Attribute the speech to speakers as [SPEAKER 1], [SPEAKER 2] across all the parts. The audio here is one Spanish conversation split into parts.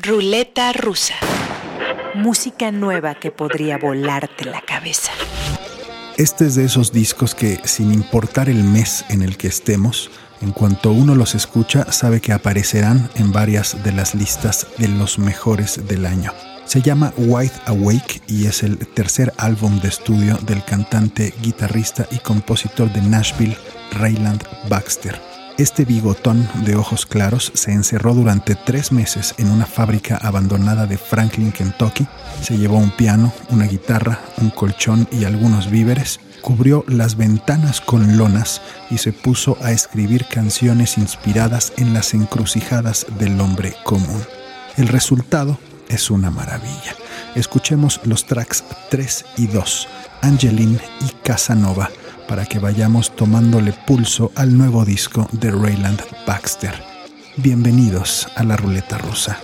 [SPEAKER 1] Ruleta rusa. Música nueva que podría volarte la cabeza.
[SPEAKER 2] Este es de esos discos que, sin importar el mes en el que estemos, en cuanto uno los escucha, sabe que aparecerán en varias de las listas de los mejores del año. Se llama Wide Awake y es el tercer álbum de estudio del cantante, guitarrista y compositor de Nashville, Rayland Baxter. Este bigotón de ojos claros se encerró durante tres meses en una fábrica abandonada de Franklin, Kentucky. Se llevó un piano, una guitarra, un colchón y algunos víveres. Cubrió las ventanas con lonas y se puso a escribir canciones inspiradas en las encrucijadas del hombre común. El resultado es una maravilla. Escuchemos los tracks 3 y 2, Angeline y Casanova para que vayamos tomándole pulso al nuevo disco de Rayland Baxter. Bienvenidos a la ruleta rusa.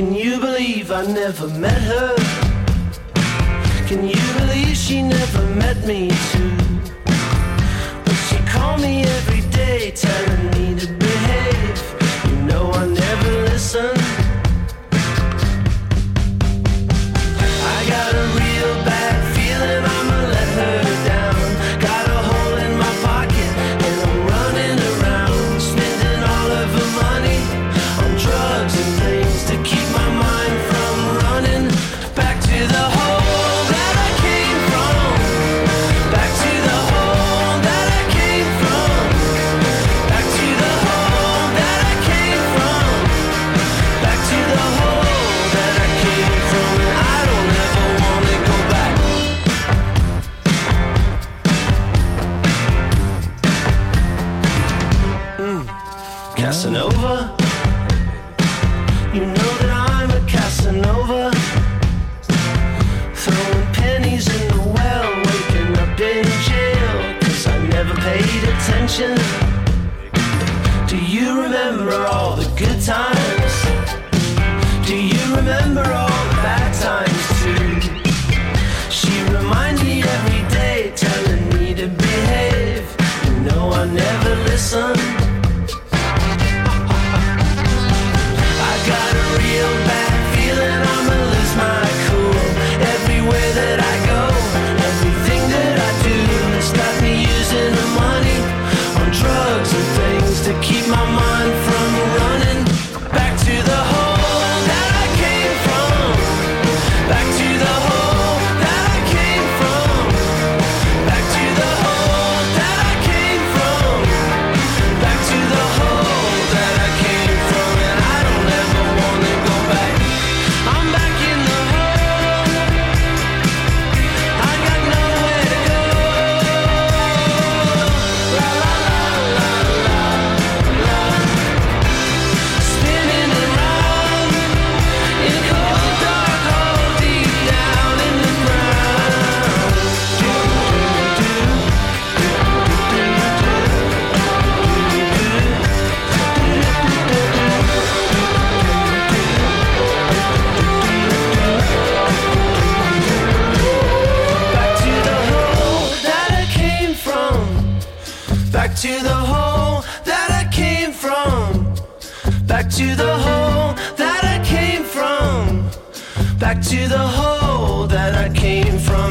[SPEAKER 2] Can you believe I never met her? Can you believe she never met me too? But she called me every day, telling the Back to the hole that I came from. Back to the hole that I came from. Back to the hole that I came from,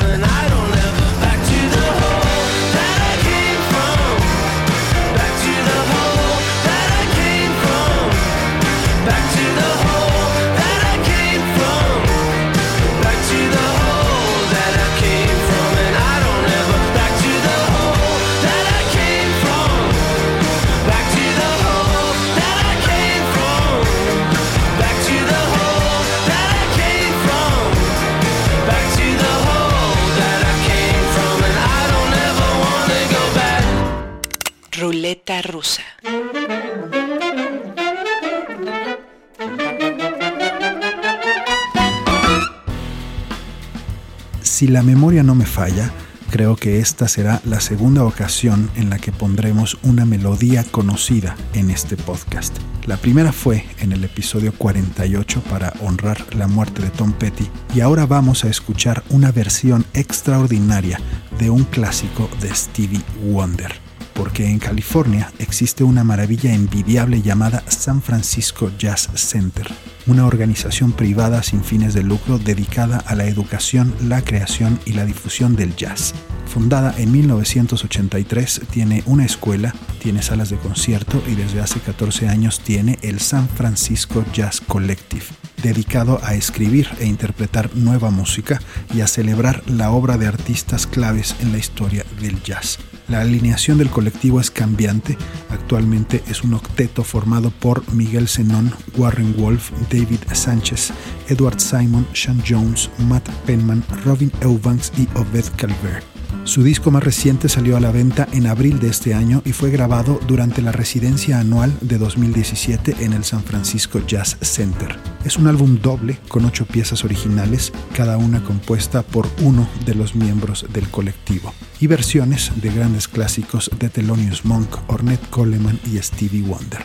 [SPEAKER 3] Si la memoria no me falla, creo que esta será la segunda ocasión en la que pondremos una melodía conocida en este podcast. La primera fue en el episodio 48 para honrar la muerte de Tom Petty y ahora vamos a escuchar una versión extraordinaria de un clásico de Stevie Wonder. Porque en California existe una maravilla envidiable llamada San Francisco Jazz Center, una organización privada sin fines de lucro dedicada a la educación, la creación y la difusión del jazz. Fundada en 1983, tiene una escuela, tiene salas de concierto y desde hace 14 años tiene el San Francisco Jazz Collective, dedicado a escribir e interpretar nueva música y a celebrar la obra de artistas claves en la historia del jazz. La alineación del colectivo es cambiante. Actualmente es un octeto formado por Miguel Zenón, Warren Wolf, David Sánchez, Edward Simon, Sean Jones, Matt Penman, Robin Eubanks y Obed Calvert. Su disco más reciente salió a la venta en abril de este año y fue grabado durante la residencia anual de 2017 en el San Francisco Jazz Center. Es un álbum doble con ocho piezas originales, cada una compuesta por uno de los miembros del colectivo, y versiones de grandes clásicos de Thelonious Monk, Ornette Coleman y Stevie Wonder.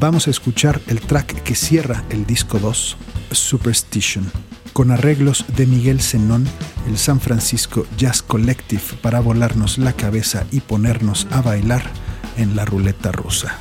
[SPEAKER 3] Vamos a escuchar el track que cierra el disco 2, Superstition, con arreglos de Miguel Zenón, el San Francisco Jazz Collective para volarnos la cabeza y ponernos a bailar en la ruleta rusa.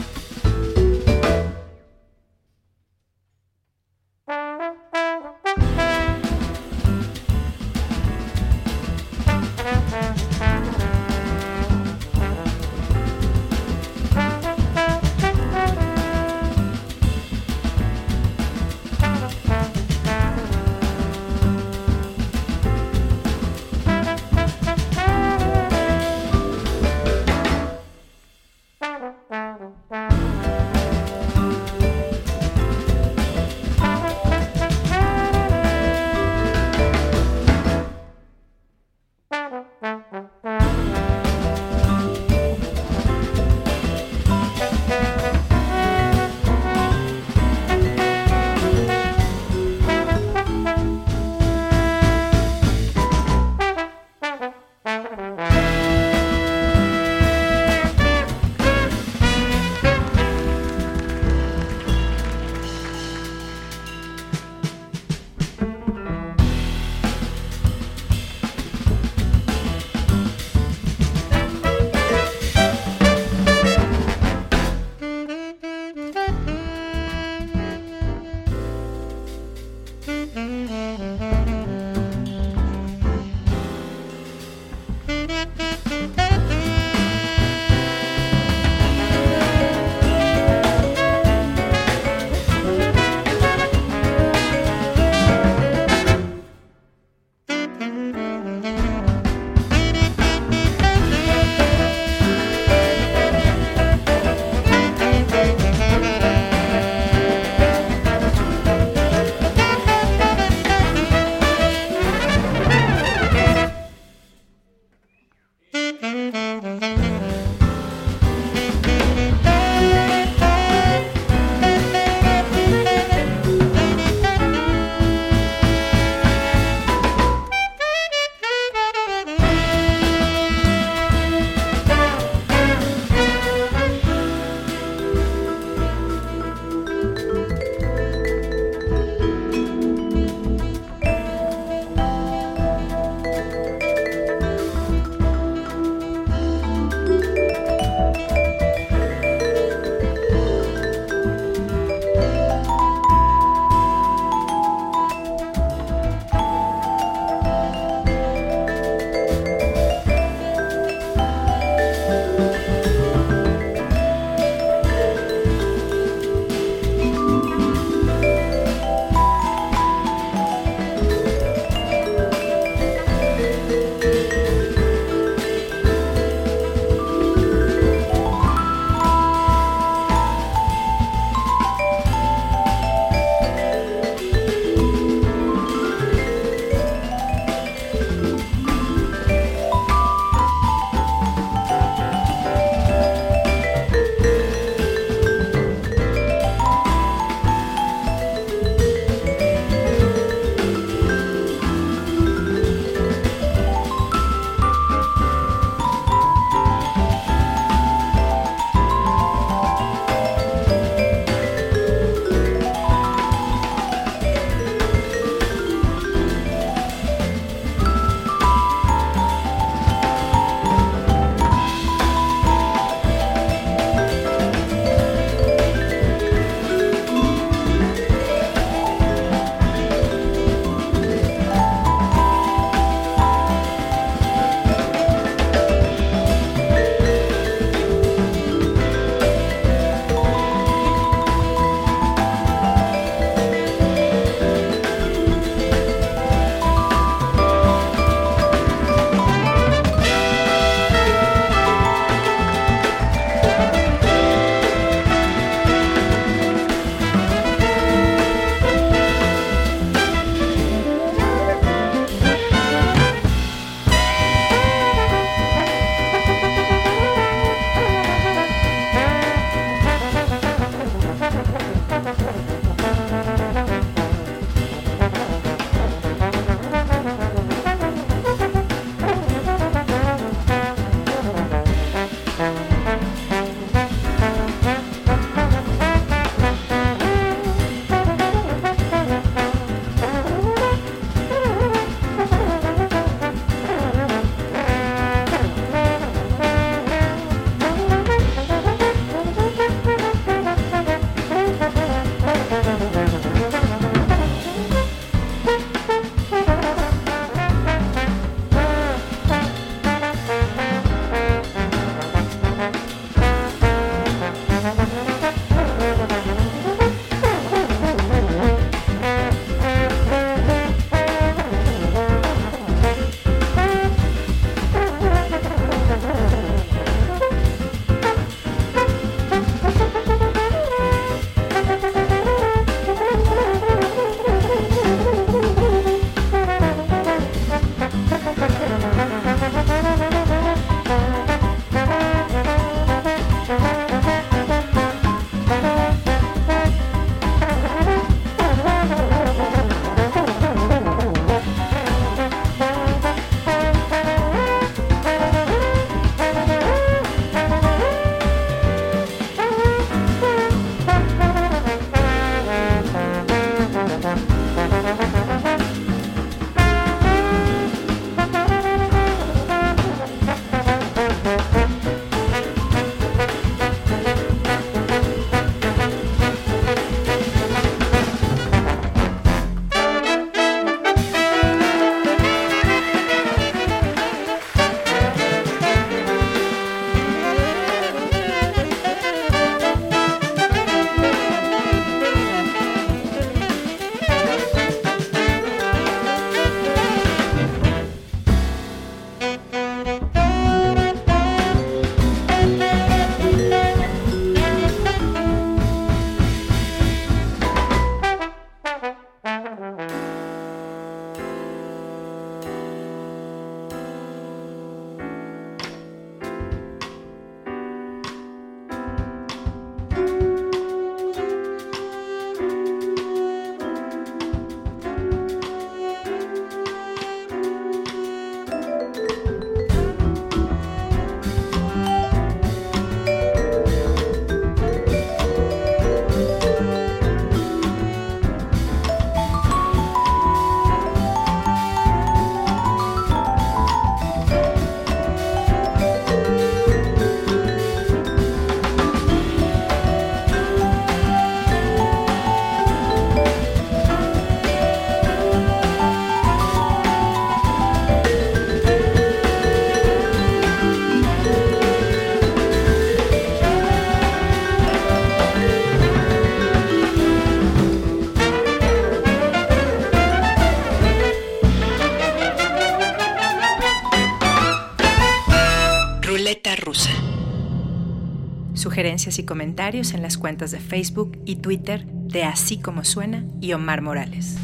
[SPEAKER 1] Sugerencias y comentarios en las cuentas de Facebook y Twitter de Así como Suena y Omar Morales.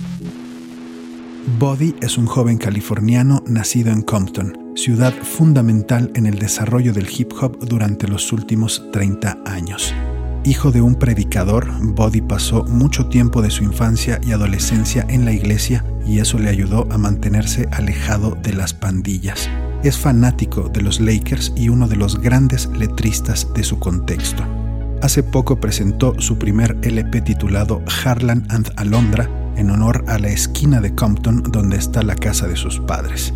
[SPEAKER 3] Body es un joven californiano nacido en Compton, ciudad fundamental en el desarrollo del hip hop durante los últimos 30 años. Hijo de un predicador, Body pasó mucho tiempo de su infancia y adolescencia en la iglesia y eso le ayudó a mantenerse alejado de las pandillas. Es fanático de los Lakers y uno de los grandes letristas de su contexto. Hace poco presentó su primer LP titulado Harlan and Alondra en honor a la esquina de Compton donde está la casa de sus padres.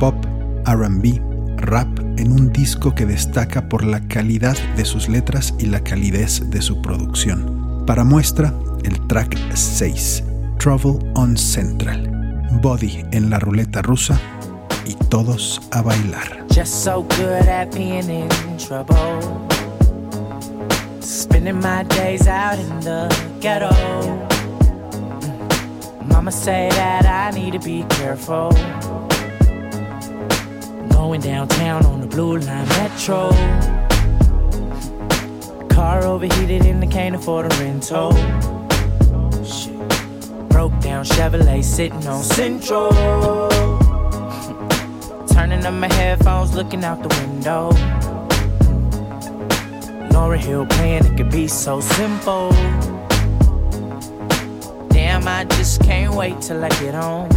[SPEAKER 3] Pop, RB, rap en un disco que destaca por la calidad de sus letras y la calidez de su producción. Para muestra, el track 6, Trouble on Central, Body en la ruleta rusa y todos a bailar.
[SPEAKER 4] Just so good at being in trouble. Spending my days out in the ghetto. Mm. Mama say that I need to be careful. Going downtown on the blue line metro. Car overheated and I can't afford a rental. Broke down Chevrolet sitting on Central. Turning up my headphones, looking out the window. Laura Hill playing, it could be so simple. Damn, I just can't wait till I get home.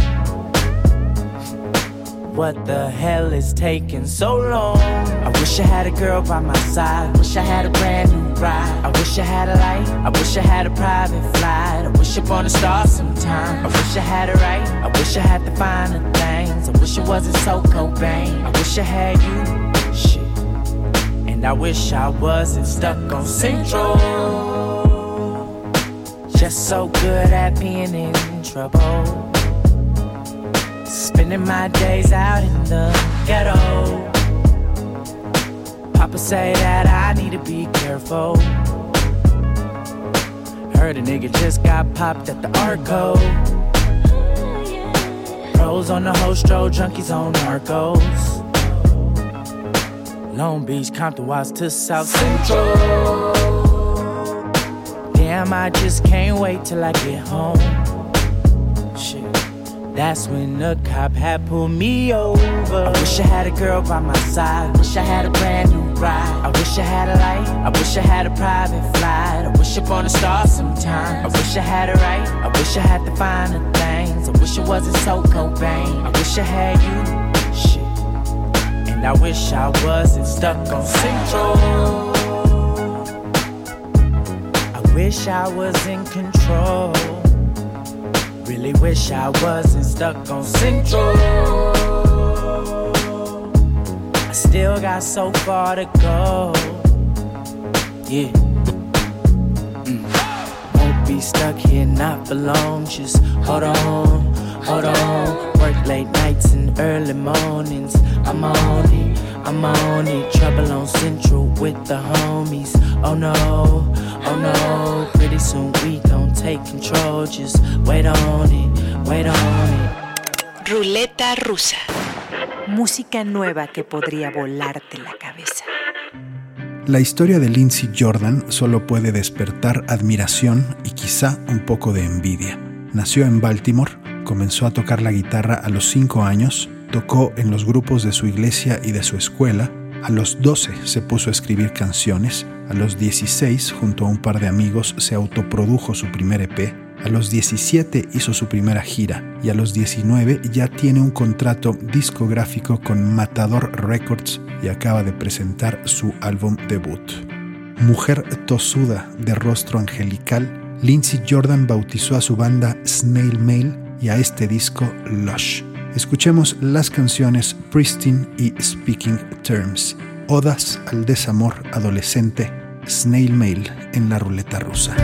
[SPEAKER 4] What the hell is taking so long? I wish I had a girl by my side. Wish I had a brand new ride. I wish I had a light. I wish I had a private flight. I wish upon a star sometime. I wish I had it right. I wish I had the finer I wish it wasn't so Cobain. I wish I had you. Shit. And I wish I wasn't stuck on Central. Just so good at being in trouble. Spending my days out in the ghetto. Papa say that I need to be careful. Heard a nigga just got popped at the Arco. Pros on the hostro, junkies on narcos. Long Beach, Compton, Watts to South Central. Damn, I just can't wait till I get home. That's when the cop had pulled me over. I wish I had a girl by my side. Wish I had a brand new ride. I wish I had a light. I wish I had a private flight. I wish upon a star sometime. I wish I had it right. I wish I had the finer things. I wish it wasn't so Cobain. I wish I had you. Shit. And I wish I wasn't stuck on Central. I wish I was in control. Really wish I wasn't stuck on Central. I still got so far to go. Yeah. Mm. Won't be stuck here not for long. Just hold on, hold on. Work late nights and early mornings. I'm on it, I'm on it. Trouble on Central with the homies. Oh no, oh no. Pretty soon we gon' take control. Just wait on it, wait on it.
[SPEAKER 1] Ruleta rusa. Música nueva que podría volarte la cabeza.
[SPEAKER 3] La historia de Lindsay Jordan solo puede despertar admiración y quizá un poco de envidia. Nació en Baltimore, comenzó a tocar la guitarra a los 5 años, tocó en los grupos de su iglesia y de su escuela, a los 12 se puso a escribir canciones, a los 16 junto a un par de amigos se autoprodujo su primer EP, a los 17 hizo su primera gira y a los 19 ya tiene un contrato discográfico con Matador Records y acaba de presentar su álbum debut. Mujer tosuda de rostro angelical, Lindsay Jordan bautizó a su banda Snail Mail y a este disco Lush. Escuchemos las canciones Pristine y Speaking Terms, odas al desamor adolescente, Snail Mail en la ruleta rusa.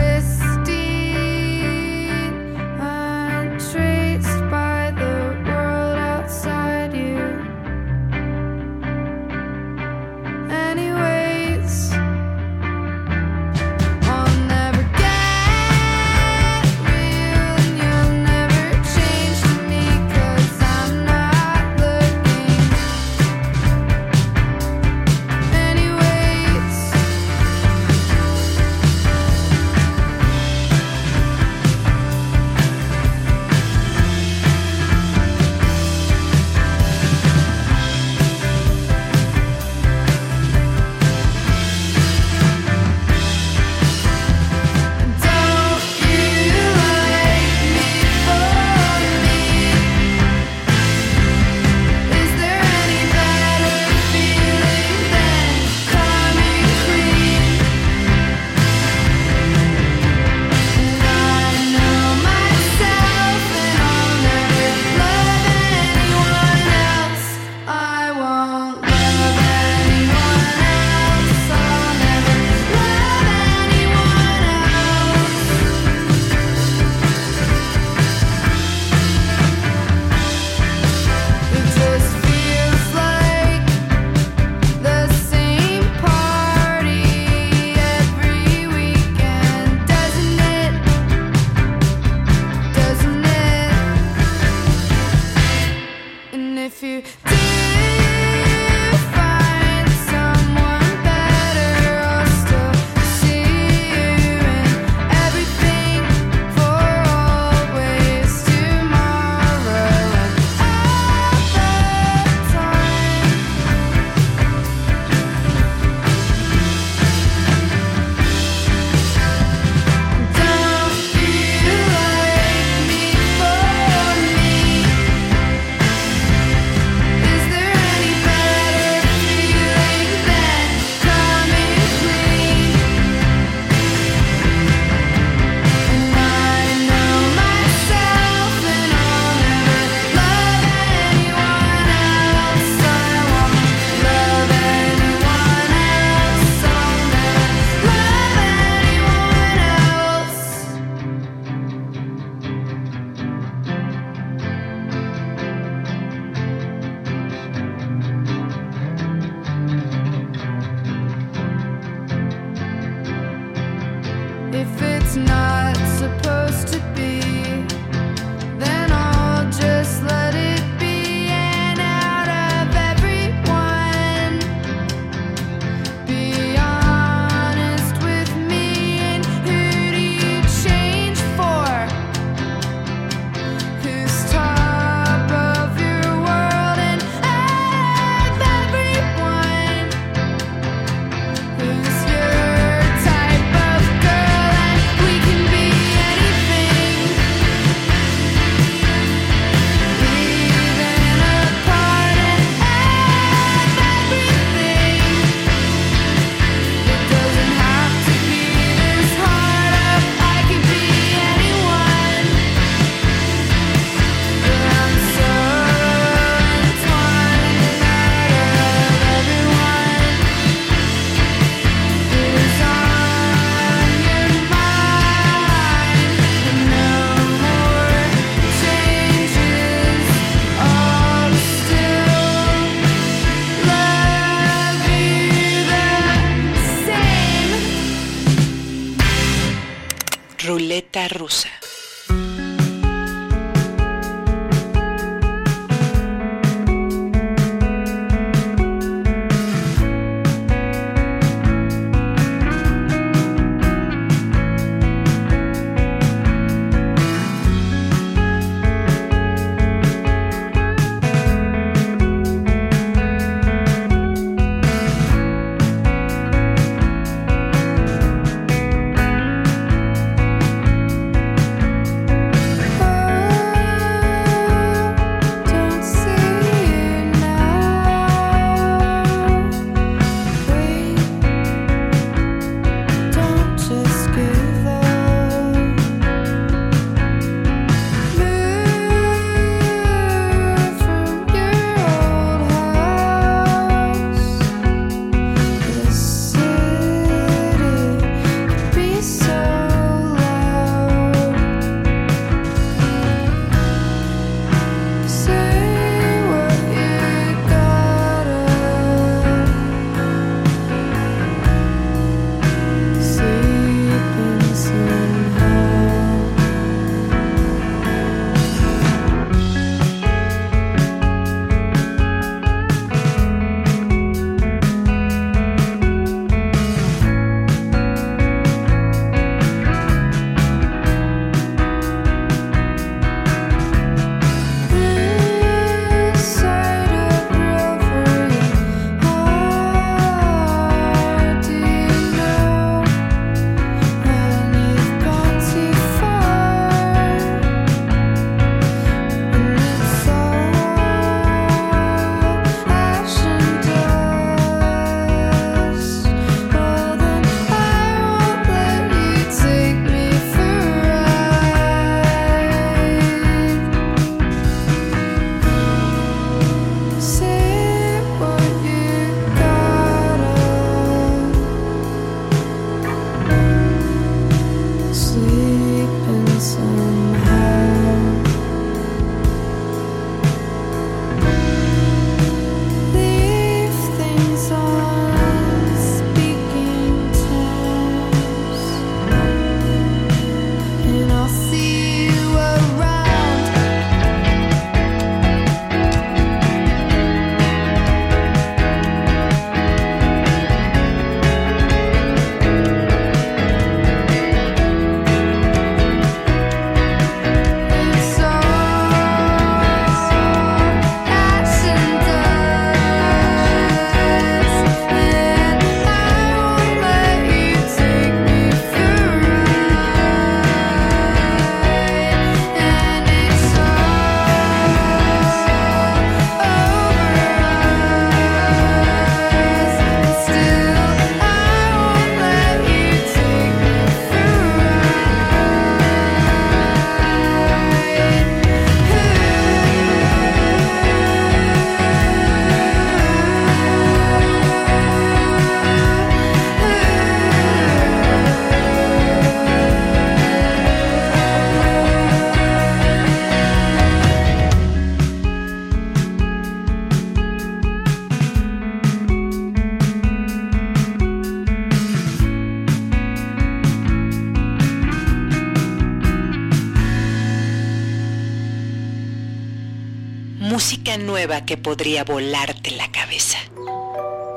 [SPEAKER 1] Que podría volarte la cabeza.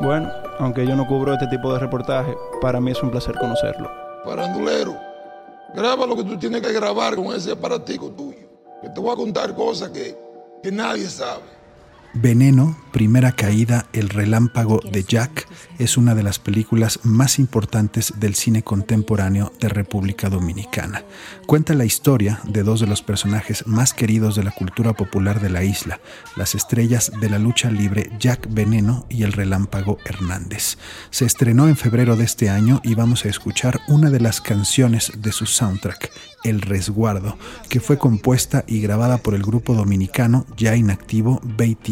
[SPEAKER 5] Bueno, aunque yo no cubro este tipo de reportaje, para mí es un placer conocerlo.
[SPEAKER 6] Parandulero, graba lo que tú tienes que grabar con ese aparatico tuyo. Que te voy a contar cosas que, que nadie sabe.
[SPEAKER 3] Veneno, Primera Caída, El Relámpago de Jack es una de las películas más importantes del cine contemporáneo de República Dominicana. Cuenta la historia de dos de los personajes más queridos de la cultura popular de la isla, las estrellas de la lucha libre Jack Veneno y El Relámpago Hernández. Se estrenó en febrero de este año y vamos a escuchar una de las canciones de su soundtrack, el Resguardo, que fue compuesta y grabada por el grupo dominicano ya inactivo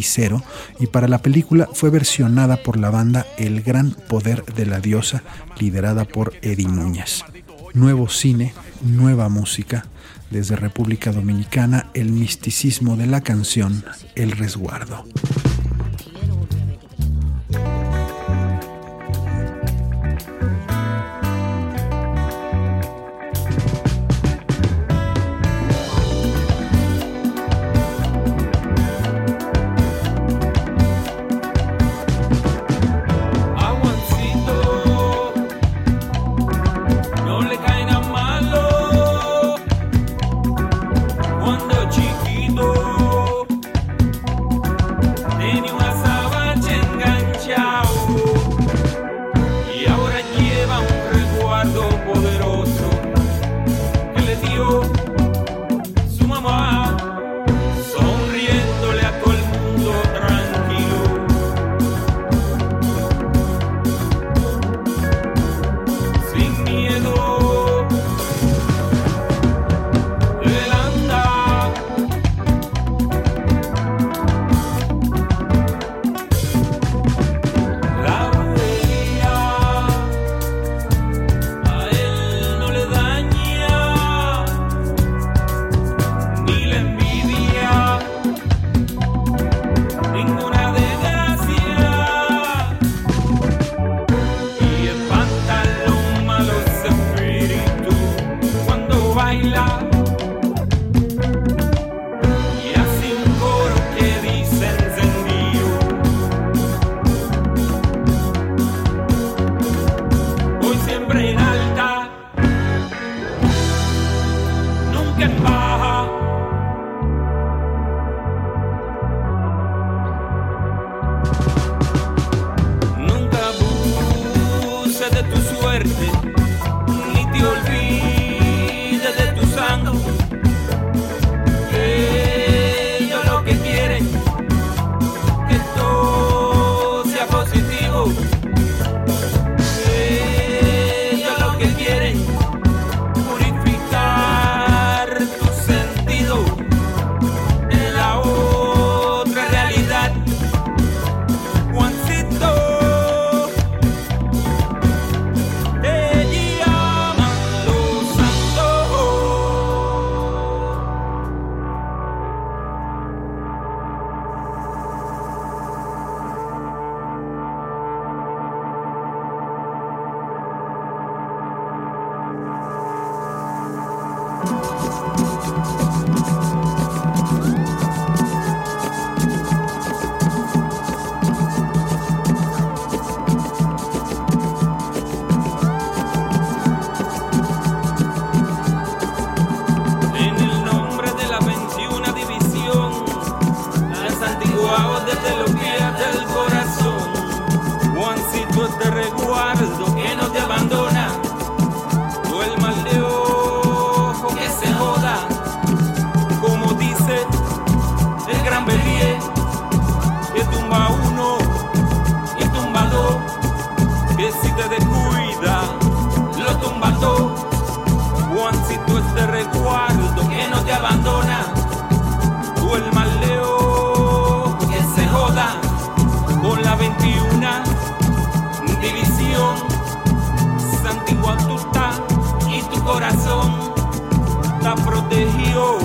[SPEAKER 3] Cero y para la película fue versionada por la banda El Gran Poder de la Diosa, liderada por Eddie Núñez. Nuevo cine, nueva música, desde República Dominicana, el misticismo de la canción El Resguardo.
[SPEAKER 4] Está protegido.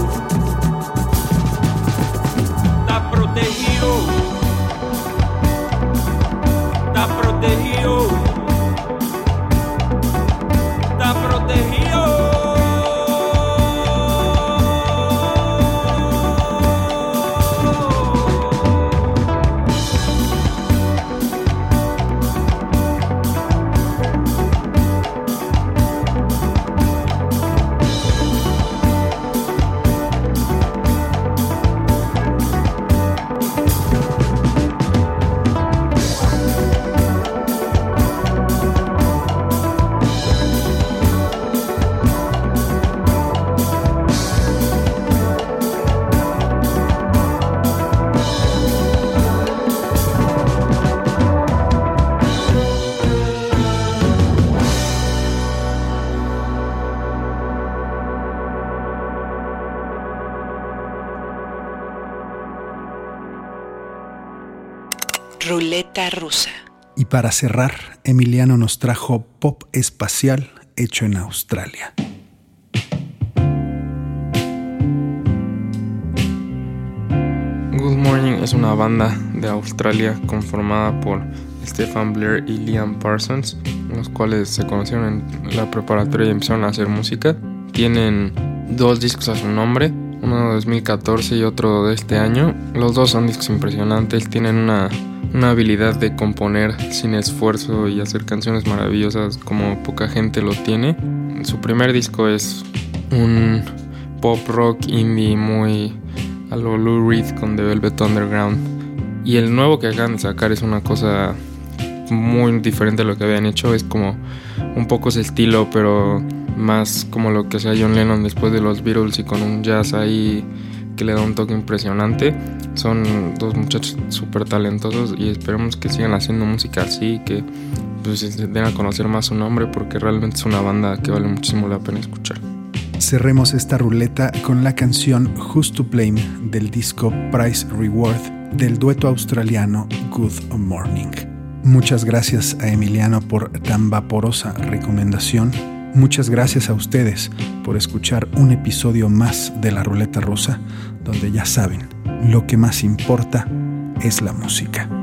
[SPEAKER 3] Para cerrar, Emiliano nos trajo pop espacial hecho en Australia.
[SPEAKER 7] Good Morning es una banda de Australia conformada por Stefan Blair y Liam Parsons, los cuales se conocieron en la preparatoria y empezaron a hacer música. Tienen dos discos a su nombre, uno de 2014 y otro de este año. Los dos son discos impresionantes, tienen una, una habilidad de componer sin esfuerzo y hacer canciones maravillosas como poca gente lo tiene. Su primer disco es un pop rock indie muy a lo Lou Reed con The Velvet Underground. Y el nuevo que acaban de sacar es una cosa muy diferente a lo que habían hecho. Es como un poco ese estilo, pero más como lo que hacía John Lennon después de los Beatles y con un jazz ahí que le da un toque impresionante. Son dos muchachos súper talentosos y esperemos que sigan haciendo música así, que pues, se den a conocer más su nombre porque realmente es una banda que vale muchísimo la pena escuchar.
[SPEAKER 3] Cerremos esta ruleta con la canción Who's to Blame del disco Price Reward del dueto australiano Good Morning. Muchas gracias a Emiliano por tan vaporosa recomendación. Muchas gracias a ustedes por escuchar un episodio más de la ruleta rusa, donde ya saben, lo que más importa es la música.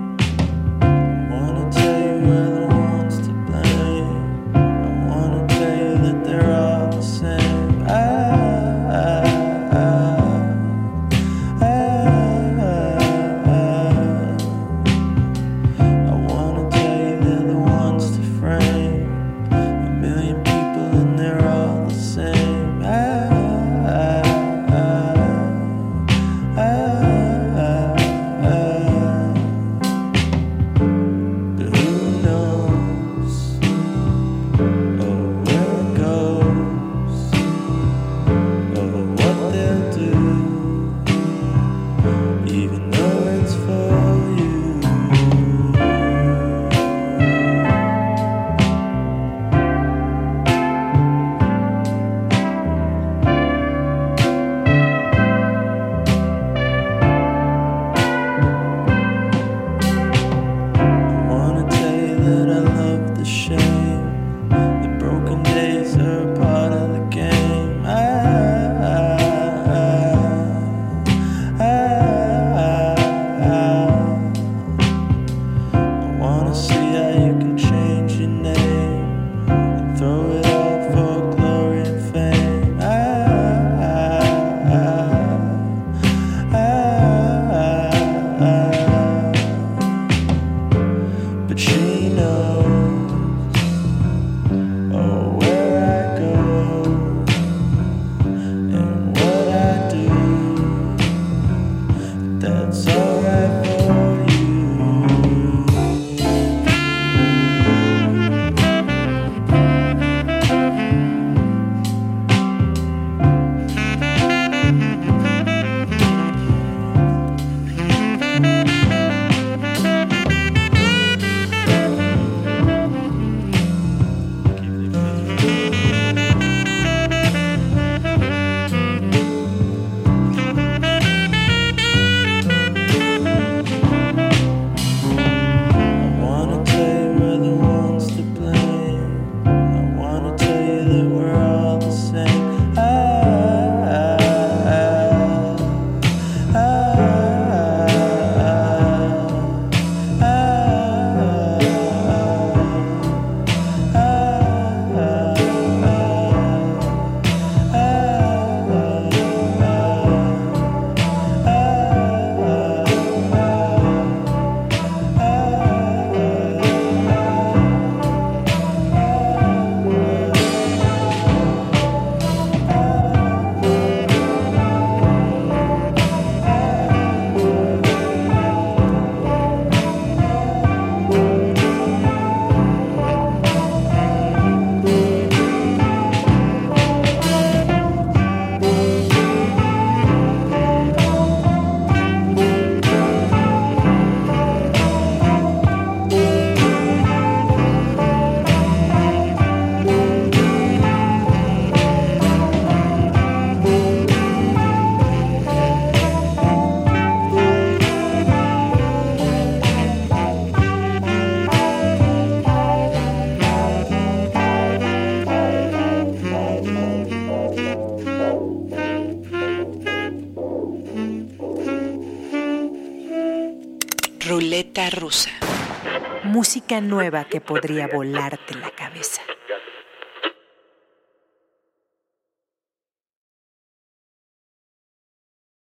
[SPEAKER 1] Rusa. Música nueva que podría volarte la cabeza.